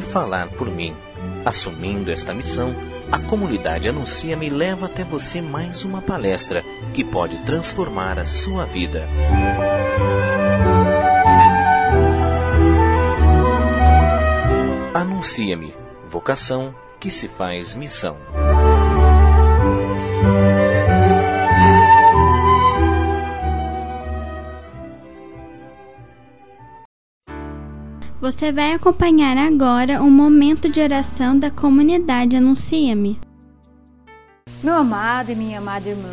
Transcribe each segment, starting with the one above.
falar por mim. Assumindo esta missão, a comunidade Anuncia-me leva até você mais uma palestra que pode transformar a sua vida. Anuncia-me, vocação que se faz missão. Você vai acompanhar agora o momento de oração da comunidade Anuncia-me. Meu amado e minha amada irmã,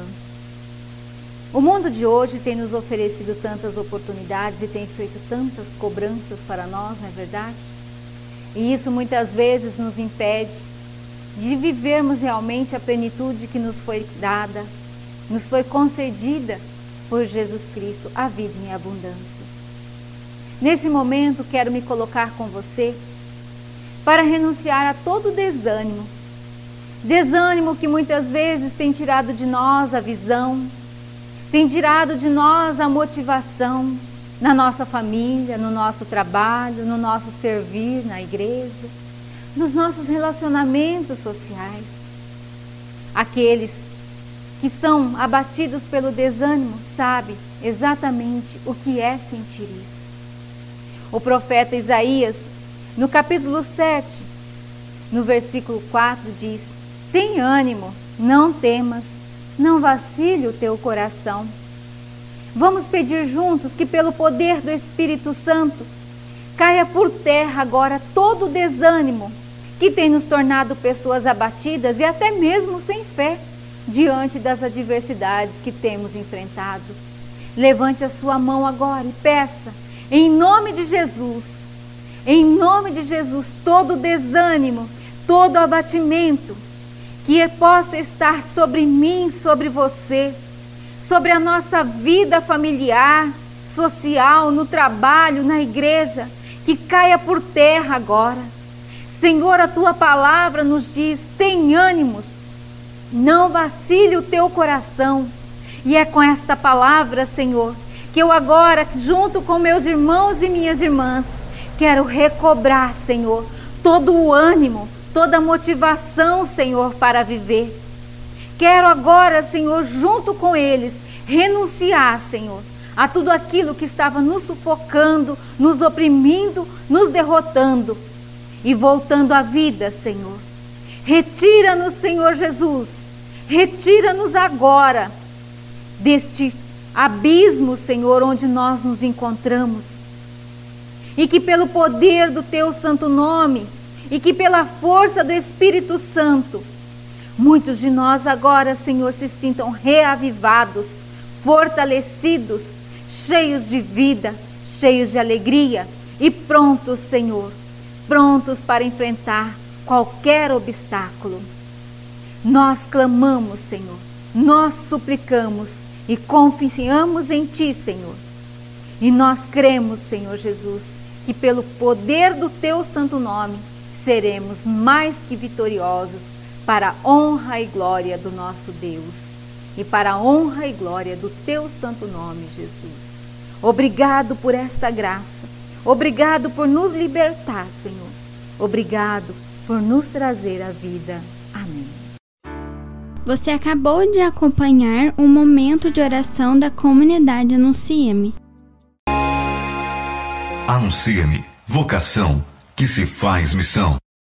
o mundo de hoje tem nos oferecido tantas oportunidades e tem feito tantas cobranças para nós, não é verdade? E isso muitas vezes nos impede de vivermos realmente a plenitude que nos foi dada, nos foi concedida por Jesus Cristo, a vida em abundância. Nesse momento, quero me colocar com você para renunciar a todo desânimo. Desânimo que muitas vezes tem tirado de nós a visão, tem tirado de nós a motivação na nossa família, no nosso trabalho, no nosso servir na igreja, nos nossos relacionamentos sociais. Aqueles que são abatidos pelo desânimo sabem exatamente o que é sentir isso. O profeta Isaías, no capítulo 7, no versículo 4, diz: Tem ânimo, não temas, não vacile o teu coração. Vamos pedir juntos que, pelo poder do Espírito Santo, caia por terra agora todo o desânimo que tem nos tornado pessoas abatidas e até mesmo sem fé diante das adversidades que temos enfrentado. Levante a sua mão agora e peça em nome de Jesus, em nome de Jesus, todo desânimo, todo abatimento que possa estar sobre mim, sobre você, sobre a nossa vida familiar, social, no trabalho, na igreja, que caia por terra agora. Senhor, a tua palavra nos diz: tem ânimo, não vacile o teu coração. E é com esta palavra, Senhor, que eu agora, junto com meus irmãos e minhas irmãs, quero recobrar, Senhor, todo o ânimo, toda a motivação, Senhor, para viver. Quero agora, Senhor, junto com eles, renunciar, Senhor, a tudo aquilo que estava nos sufocando, nos oprimindo, nos derrotando e voltando à vida, Senhor. Retira-nos, Senhor Jesus, retira-nos agora deste abismo, Senhor, onde nós nos encontramos. E que pelo poder do teu santo nome e que pela força do Espírito Santo, muitos de nós agora, Senhor, se sintam reavivados, fortalecidos, cheios de vida, cheios de alegria e prontos, Senhor, prontos para enfrentar qualquer obstáculo. Nós clamamos, Senhor, nós suplicamos e confiamos em Ti, Senhor. E nós cremos, Senhor Jesus, que pelo poder do Teu santo nome seremos mais que vitoriosos para a honra e glória do nosso Deus e para a honra e glória do Teu santo nome, Jesus. Obrigado por esta graça. Obrigado por nos libertar, Senhor. Obrigado por nos trazer a vida. Amém. Você acabou de acompanhar um momento de oração da comunidade Anuncia-me. Anuncia-me, vocação que se faz missão.